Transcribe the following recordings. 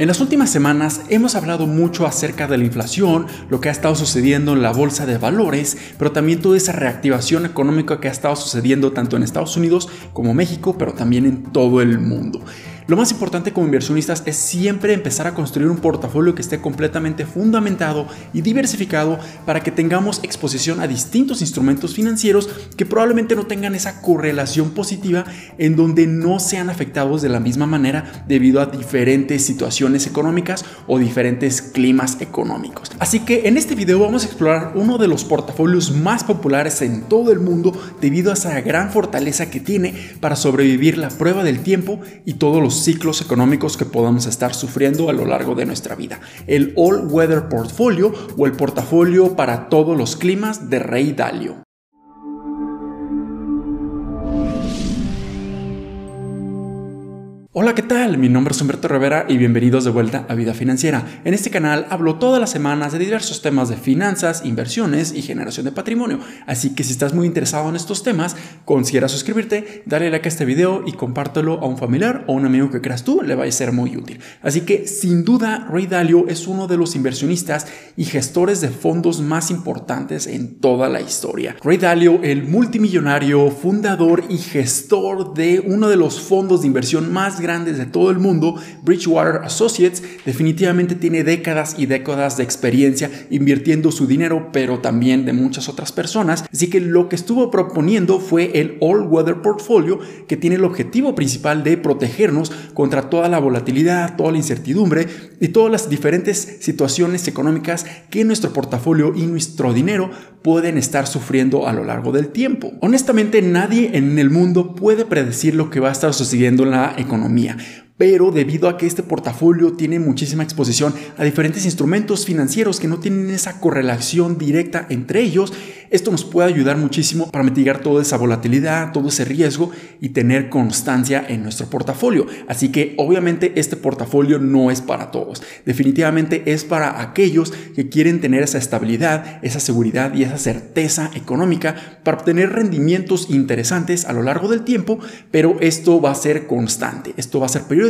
En las últimas semanas hemos hablado mucho acerca de la inflación, lo que ha estado sucediendo en la bolsa de valores, pero también toda esa reactivación económica que ha estado sucediendo tanto en Estados Unidos como México, pero también en todo el mundo. Lo más importante como inversionistas es siempre empezar a construir un portafolio que esté completamente fundamentado y diversificado para que tengamos exposición a distintos instrumentos financieros que probablemente no tengan esa correlación positiva en donde no sean afectados de la misma manera debido a diferentes situaciones económicas o diferentes climas económicos. Así que en este video vamos a explorar uno de los portafolios más populares en todo el mundo debido a esa gran fortaleza que tiene para sobrevivir la prueba del tiempo y todos los ciclos económicos que podamos estar sufriendo a lo largo de nuestra vida. El All Weather Portfolio o el portafolio para todos los climas de Rey Dalio. Hola, ¿qué tal? Mi nombre es Humberto Rivera y bienvenidos de vuelta a Vida Financiera. En este canal hablo todas las semanas de diversos temas de finanzas, inversiones y generación de patrimonio. Así que si estás muy interesado en estos temas, considera suscribirte, dale like a este video y compártelo a un familiar o un amigo que creas tú, le va a ser muy útil. Así que sin duda, Ray Dalio es uno de los inversionistas y gestores de fondos más importantes en toda la historia. Ray Dalio, el multimillonario, fundador y gestor de uno de los fondos de inversión más grandes de todo el mundo, Bridgewater Associates definitivamente tiene décadas y décadas de experiencia invirtiendo su dinero, pero también de muchas otras personas. Así que lo que estuvo proponiendo fue el All Weather Portfolio, que tiene el objetivo principal de protegernos contra toda la volatilidad, toda la incertidumbre y todas las diferentes situaciones económicas que nuestro portafolio y nuestro dinero pueden estar sufriendo a lo largo del tiempo. Honestamente, nadie en el mundo puede predecir lo que va a estar sucediendo en la economía economía pero debido a que este portafolio tiene muchísima exposición a diferentes instrumentos financieros que no tienen esa correlación directa entre ellos, esto nos puede ayudar muchísimo para mitigar toda esa volatilidad, todo ese riesgo y tener constancia en nuestro portafolio. Así que obviamente este portafolio no es para todos. Definitivamente es para aquellos que quieren tener esa estabilidad, esa seguridad y esa certeza económica para obtener rendimientos interesantes a lo largo del tiempo, pero esto va a ser constante, esto va a ser periódico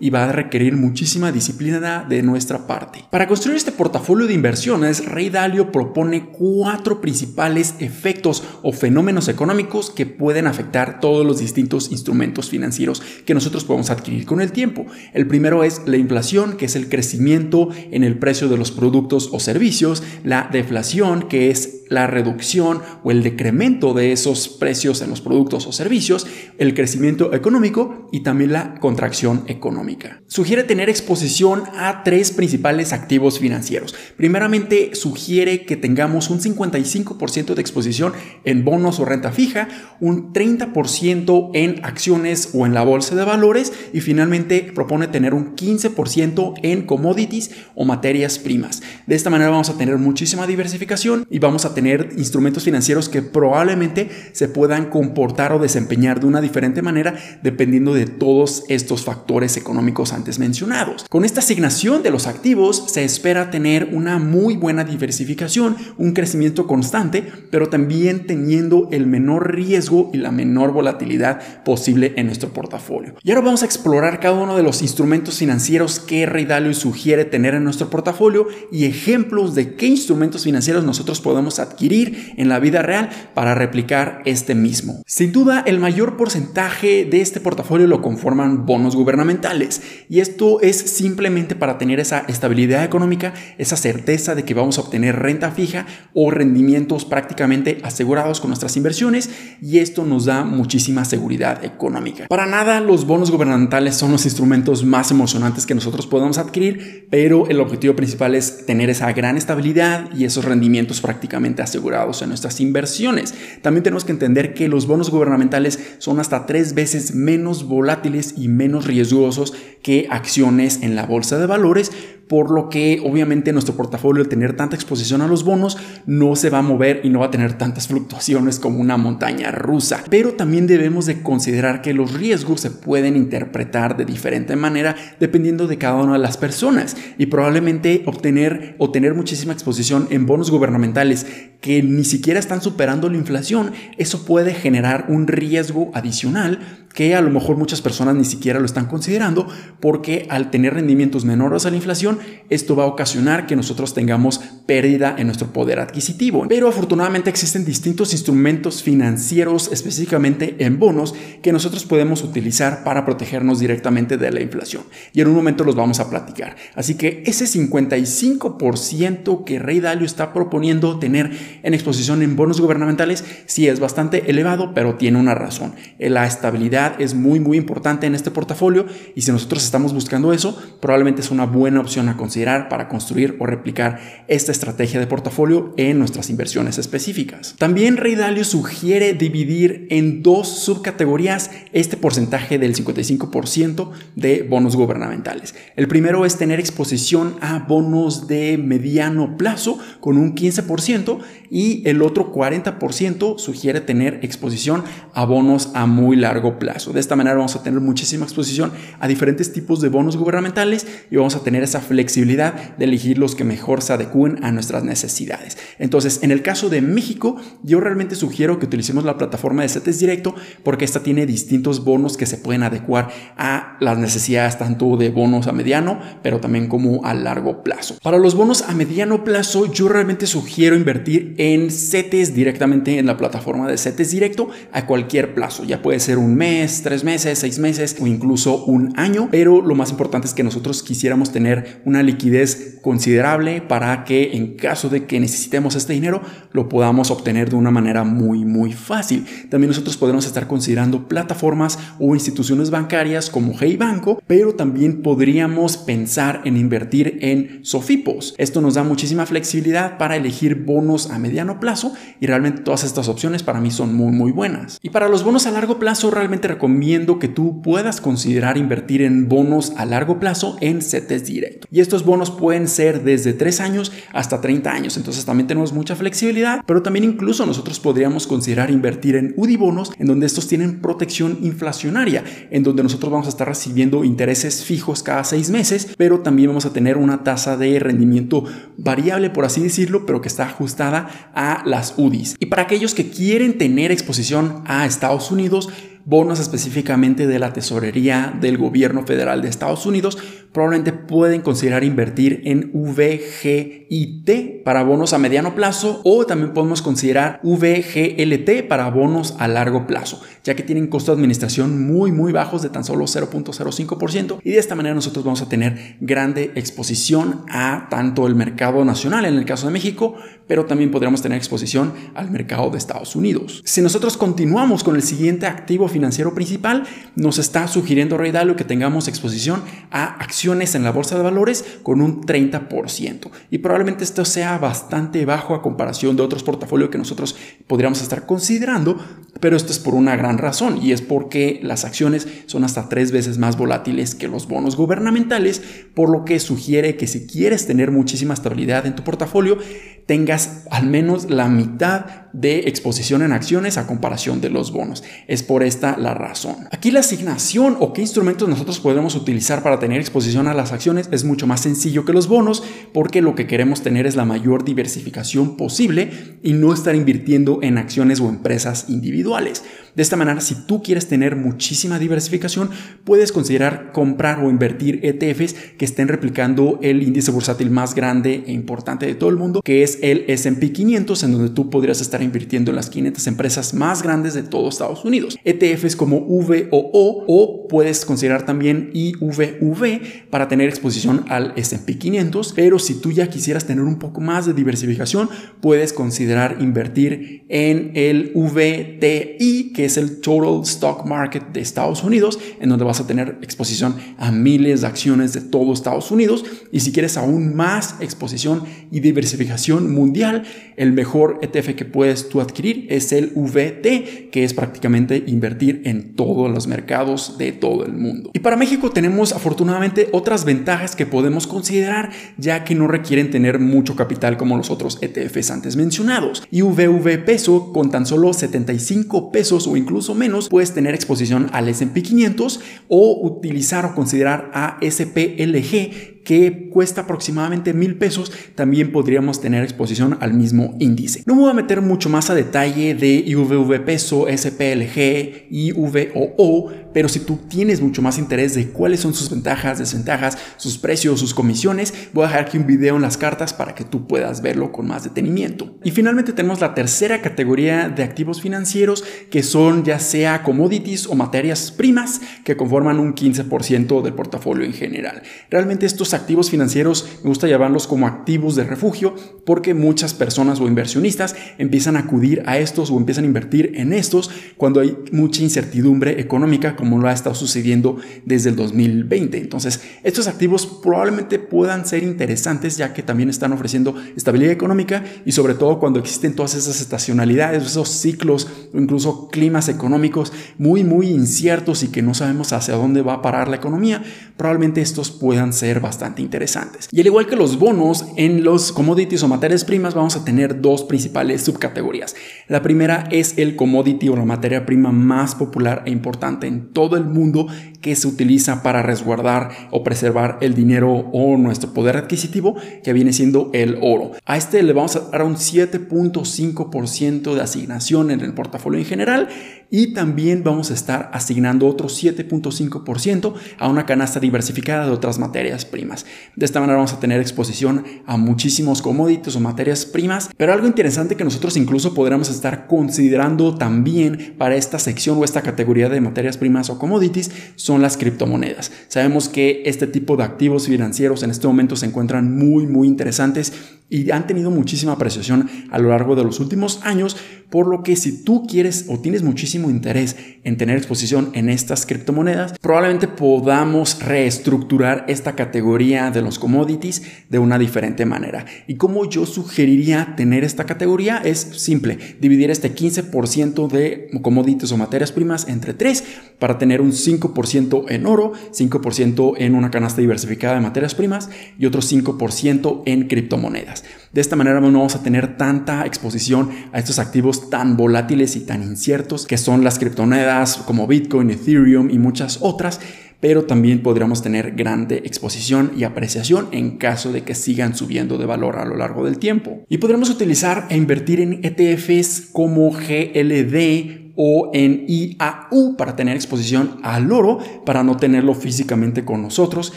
y va a requerir muchísima disciplina de nuestra parte. Para construir este portafolio de inversiones, Rey Dalio propone cuatro principales efectos o fenómenos económicos que pueden afectar todos los distintos instrumentos financieros que nosotros podemos adquirir con el tiempo. El primero es la inflación, que es el crecimiento en el precio de los productos o servicios, la deflación, que es la reducción o el decremento de esos precios en los productos o servicios, el crecimiento económico y también la contracción económica. Sugiere tener exposición a tres principales activos financieros. Primeramente, sugiere que tengamos un 55% de exposición en bonos o renta fija, un 30% en acciones o en la bolsa de valores y finalmente propone tener un 15% en commodities o materias primas. De esta manera vamos a tener muchísima diversificación y vamos a tener tener instrumentos financieros que probablemente se puedan comportar o desempeñar de una diferente manera dependiendo de todos estos factores económicos antes mencionados. Con esta asignación de los activos se espera tener una muy buena diversificación, un crecimiento constante, pero también teniendo el menor riesgo y la menor volatilidad posible en nuestro portafolio. Y ahora vamos a explorar cada uno de los instrumentos financieros que Ray Dalio sugiere tener en nuestro portafolio y ejemplos de qué instrumentos financieros nosotros podemos adquirir en la vida real para replicar este mismo. Sin duda, el mayor porcentaje de este portafolio lo conforman bonos gubernamentales y esto es simplemente para tener esa estabilidad económica, esa certeza de que vamos a obtener renta fija o rendimientos prácticamente asegurados con nuestras inversiones y esto nos da muchísima seguridad económica. Para nada los bonos gubernamentales son los instrumentos más emocionantes que nosotros podemos adquirir, pero el objetivo principal es tener esa gran estabilidad y esos rendimientos prácticamente asegurados en nuestras inversiones. También tenemos que entender que los bonos gubernamentales son hasta tres veces menos volátiles y menos riesgosos que acciones en la bolsa de valores, por lo que obviamente nuestro portafolio al tener tanta exposición a los bonos no se va a mover y no va a tener tantas fluctuaciones como una montaña rusa. Pero también debemos de considerar que los riesgos se pueden interpretar de diferente manera dependiendo de cada una de las personas y probablemente obtener o tener muchísima exposición en bonos gubernamentales que ni siquiera están superando la inflación, eso puede generar un riesgo adicional que a lo mejor muchas personas ni siquiera lo están considerando porque al tener rendimientos menores a la inflación, esto va a ocasionar que nosotros tengamos pérdida en nuestro poder adquisitivo. Pero afortunadamente existen distintos instrumentos financieros, específicamente en bonos, que nosotros podemos utilizar para protegernos directamente de la inflación. Y en un momento los vamos a platicar. Así que ese 55% que Rey Dalio está proponiendo tener en exposición en bonos gubernamentales, sí es bastante elevado, pero tiene una razón. La estabilidad es muy muy importante en este portafolio y si nosotros estamos buscando eso, probablemente es una buena opción a considerar para construir o replicar esta estrategia de portafolio en nuestras inversiones específicas. También Rey Dalio sugiere dividir en dos subcategorías este porcentaje del 55% de bonos gubernamentales. El primero es tener exposición a bonos de mediano plazo con un 15% y el otro 40% sugiere tener exposición a bonos a muy largo plazo. De esta manera vamos a tener muchísima exposición a diferentes tipos de bonos gubernamentales y vamos a tener esa flexibilidad de elegir los que mejor se adecúen a nuestras necesidades. Entonces, en el caso de México, yo realmente sugiero que utilicemos la plataforma de CETES Directo porque esta tiene distintos bonos que se pueden adecuar a las necesidades tanto de bonos a mediano, pero también como a largo plazo. Para los bonos a mediano plazo, yo realmente sugiero invertir en CETES directamente en la plataforma de CETES Directo a cualquier plazo. Ya puede ser un mes, tres meses, seis meses o incluso un año, pero lo más importante es que nosotros quisiéramos tener una liquidez considerable para que en caso de que necesitemos este dinero lo podamos obtener de una manera muy muy fácil. También nosotros podemos estar considerando plataformas o instituciones bancarias como Hey Banco, pero también podríamos pensar en invertir en Sofipos. Esto nos da muchísima flexibilidad para elegir bonos a mediano plazo y realmente todas estas opciones para mí son muy muy buenas. Y para los bonos a largo plazo realmente recomiendo que tú puedas considerar invertir en bonos a largo plazo en CETES directo. Y estos bonos pueden ser desde 3 años hasta 30 años, entonces también tenemos mucha flexibilidad, pero también incluso nosotros podríamos considerar invertir en UDI bonos en donde estos tienen protección inflacionaria, en donde nosotros vamos a estar recibiendo intereses fijos cada 6 meses, pero también vamos a tener una tasa de rendimiento variable, por así decirlo, pero que está ajustada a las UDIs. Y para aquellos que quieren tener exposición a Estados Unidos, bonos específicamente de la tesorería del gobierno federal de Estados Unidos, probablemente pueden considerar invertir en VGIT para bonos a mediano plazo o también podemos considerar VGLT para bonos a largo plazo, ya que tienen costos de administración muy muy bajos de tan solo 0.05% y de esta manera nosotros vamos a tener grande exposición a tanto el mercado nacional en el caso de México, pero también podríamos tener exposición al mercado de Estados Unidos. Si nosotros continuamos con el siguiente activo financiero principal, nos está sugiriendo Ray Dalio que tengamos exposición a acciones en la de valores con un 30%. Y probablemente esto sea bastante bajo a comparación de otros portafolios que nosotros podríamos estar considerando, pero esto es por una gran razón y es porque las acciones son hasta tres veces más volátiles que los bonos gubernamentales, por lo que sugiere que si quieres tener muchísima estabilidad en tu portafolio, tengas al menos la mitad de exposición en acciones a comparación de los bonos. Es por esta la razón. Aquí la asignación o qué instrumentos nosotros podemos utilizar para tener exposición a las acciones es mucho más sencillo que los bonos porque lo que queremos tener es la mayor diversificación posible y no estar invirtiendo en acciones o empresas individuales. De esta manera, si tú quieres tener muchísima diversificación, puedes considerar comprar o invertir ETFs que estén replicando el índice bursátil más grande e importante de todo el mundo, que es el S&P 500, en donde tú podrías estar invirtiendo en las 500 empresas más grandes de todo Estados Unidos. ETFs como VOO o puedes considerar también IVV para tener exposición al S&P 500, pero si tú ya quisieras tener un poco más de diversificación, puedes considerar invertir en el VTI, que es el Total Stock Market de Estados Unidos, en donde vas a tener exposición a miles de acciones de todo Estados Unidos. Y si quieres aún más exposición y diversificación mundial, el mejor ETF que puedes tú adquirir es el VT, que es prácticamente invertir en todos los mercados de todo el mundo. Y para México tenemos afortunadamente otras ventajas que podemos considerar, ya que no requieren tener mucho capital como los otros ETFs antes mencionados. Y VV peso con tan solo 75 pesos o incluso menos, puedes tener exposición al S&P 500 o utilizar o considerar a SPLG que cuesta aproximadamente mil pesos, también podríamos tener exposición al mismo índice. No me voy a meter mucho más a detalle de IVV peso, SPLG, IVOO, pero si tú tienes mucho más interés de cuáles son sus ventajas, desventajas, sus precios, sus comisiones, voy a dejar aquí un video en las cartas para que tú puedas verlo con más detenimiento. Y finalmente tenemos la tercera categoría de activos financieros que son ya sea commodities o materias primas que conforman un 15% del portafolio en general. Realmente estos activos financieros me gusta llamarlos como activos de refugio porque muchas personas o inversionistas empiezan a acudir a estos o empiezan a invertir en estos cuando hay mucha incertidumbre económica como lo ha estado sucediendo desde el 2020. Entonces, estos activos probablemente puedan ser interesantes ya que también están ofreciendo estabilidad económica y sobre todo cuando existen todas esas estacionalidades, esos ciclos o incluso climas económicos muy, muy inciertos y que no sabemos hacia dónde va a parar la economía, probablemente estos puedan ser bastante interesantes. Y al igual que los bonos, en los commodities o materias primas vamos a tener dos principales subcategorías. La primera es el commodity o la materia prima más popular e importante en todo el mundo que se utiliza para resguardar o preservar el dinero o nuestro poder adquisitivo, que viene siendo el oro. A este le vamos a dar un 7.5% de asignación en el portafolio en general y también vamos a estar asignando otro 7.5% a una canasta diversificada de otras materias primas. De esta manera vamos a tener exposición a muchísimos commodities o materias primas, pero algo interesante que nosotros incluso podríamos estar considerando también para esta sección o esta categoría de materias primas o commodities son las criptomonedas. Sabemos que este tipo de activos financieros en este momento se encuentran muy muy interesantes y han tenido muchísima apreciación a lo largo de los últimos años, por lo que si tú quieres o tienes muchísimo interés en tener exposición en estas criptomonedas, probablemente podamos reestructurar esta categoría de los commodities de una diferente manera. Y como yo sugeriría tener esta categoría es simple, dividir este 15% de commodities o materias primas entre tres para tener un 5% en oro, 5% en una canasta diversificada de materias primas y otro 5% en criptomonedas. De esta manera no vamos a tener tanta exposición a estos activos tan volátiles y tan inciertos que son las criptomonedas como Bitcoin, Ethereum y muchas otras pero también podríamos tener grande exposición y apreciación en caso de que sigan subiendo de valor a lo largo del tiempo. Y podremos utilizar e invertir en ETFs como GLD, o en IAU para tener exposición al oro, para no tenerlo físicamente con nosotros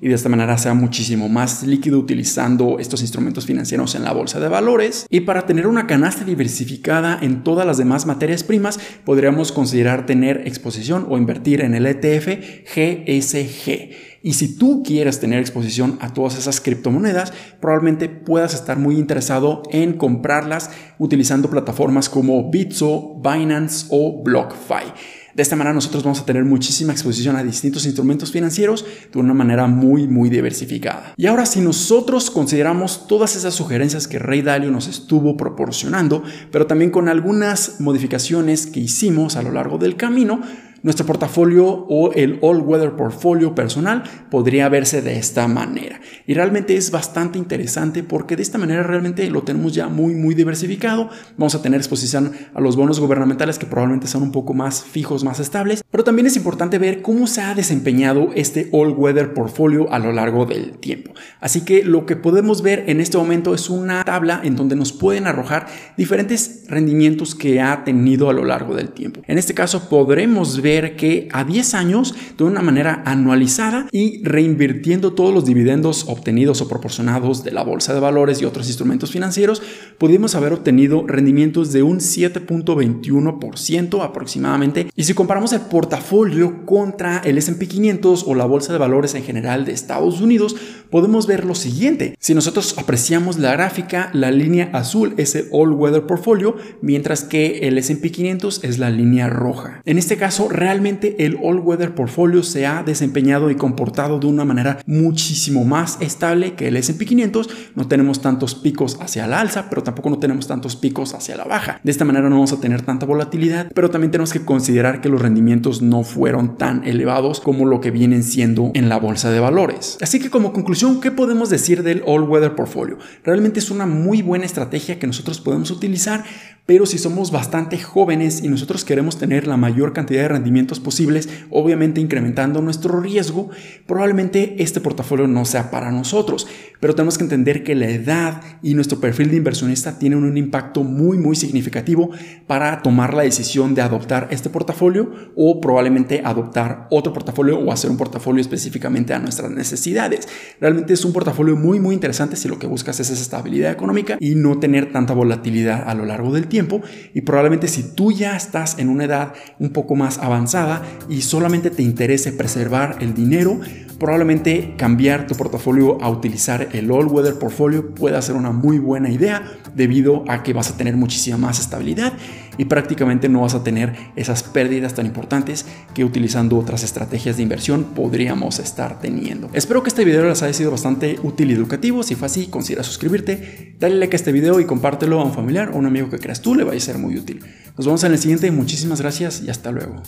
y de esta manera sea muchísimo más líquido utilizando estos instrumentos financieros en la bolsa de valores. Y para tener una canasta diversificada en todas las demás materias primas, podríamos considerar tener exposición o invertir en el ETF GSG. Y si tú quieres tener exposición a todas esas criptomonedas, probablemente puedas estar muy interesado en comprarlas utilizando plataformas como Bitso, Binance o BlockFi. De esta manera nosotros vamos a tener muchísima exposición a distintos instrumentos financieros de una manera muy muy diversificada. Y ahora si nosotros consideramos todas esas sugerencias que Ray Dalio nos estuvo proporcionando, pero también con algunas modificaciones que hicimos a lo largo del camino, nuestro portafolio o el all weather portfolio personal podría verse de esta manera. Y realmente es bastante interesante porque de esta manera realmente lo tenemos ya muy muy diversificado. Vamos a tener exposición a los bonos gubernamentales que probablemente son un poco más fijos, más estables, pero también es importante ver cómo se ha desempeñado este all weather portfolio a lo largo del tiempo. Así que lo que podemos ver en este momento es una tabla en donde nos pueden arrojar diferentes rendimientos que ha tenido a lo largo del tiempo. En este caso podremos ver que a 10 años, de una manera anualizada y reinvirtiendo todos los dividendos obtenidos o proporcionados de la bolsa de valores y otros instrumentos financieros, pudimos haber obtenido rendimientos de un 7.21% aproximadamente. Y si comparamos el portafolio contra el S&P 500 o la bolsa de valores en general de Estados Unidos, podemos ver lo siguiente. Si nosotros apreciamos la gráfica, la línea azul es el All Weather Portfolio, mientras que el S&P 500 es la línea roja. En este caso, realmente el All Weather Portfolio se ha desempeñado y comportado de una manera muchísimo más estable que el S&P 500. No tenemos tantos picos hacia la alza, pero tampoco no tenemos tantos picos hacia la baja. De esta manera no vamos a tener tanta volatilidad, pero también tenemos que considerar que los rendimientos no fueron tan elevados como lo que vienen siendo en la bolsa de valores. Así que como conclusión, ¿qué podemos decir del All Weather Portfolio? Realmente es una muy buena estrategia que nosotros podemos utilizar, pero si somos bastante jóvenes y nosotros queremos tener la mayor cantidad de rendimiento posibles, obviamente incrementando nuestro riesgo, probablemente este portafolio no sea para nosotros. Pero tenemos que entender que la edad y nuestro perfil de inversionista tienen un impacto muy muy significativo para tomar la decisión de adoptar este portafolio o probablemente adoptar otro portafolio o hacer un portafolio específicamente a nuestras necesidades. Realmente es un portafolio muy muy interesante si lo que buscas es esa estabilidad económica y no tener tanta volatilidad a lo largo del tiempo y probablemente si tú ya estás en una edad un poco más avanzada y solamente te interese preservar el dinero, probablemente cambiar tu portafolio a utilizar el All Weather Portfolio pueda ser una muy buena idea debido a que vas a tener muchísima más estabilidad y prácticamente no vas a tener esas pérdidas tan importantes que utilizando otras estrategias de inversión podríamos estar teniendo. Espero que este video les haya sido bastante útil y educativo. Si fue así, considera suscribirte, dale like a este video y compártelo a un familiar o un amigo que creas tú le vaya a ser muy útil. Nos vemos en el siguiente, muchísimas gracias y hasta luego.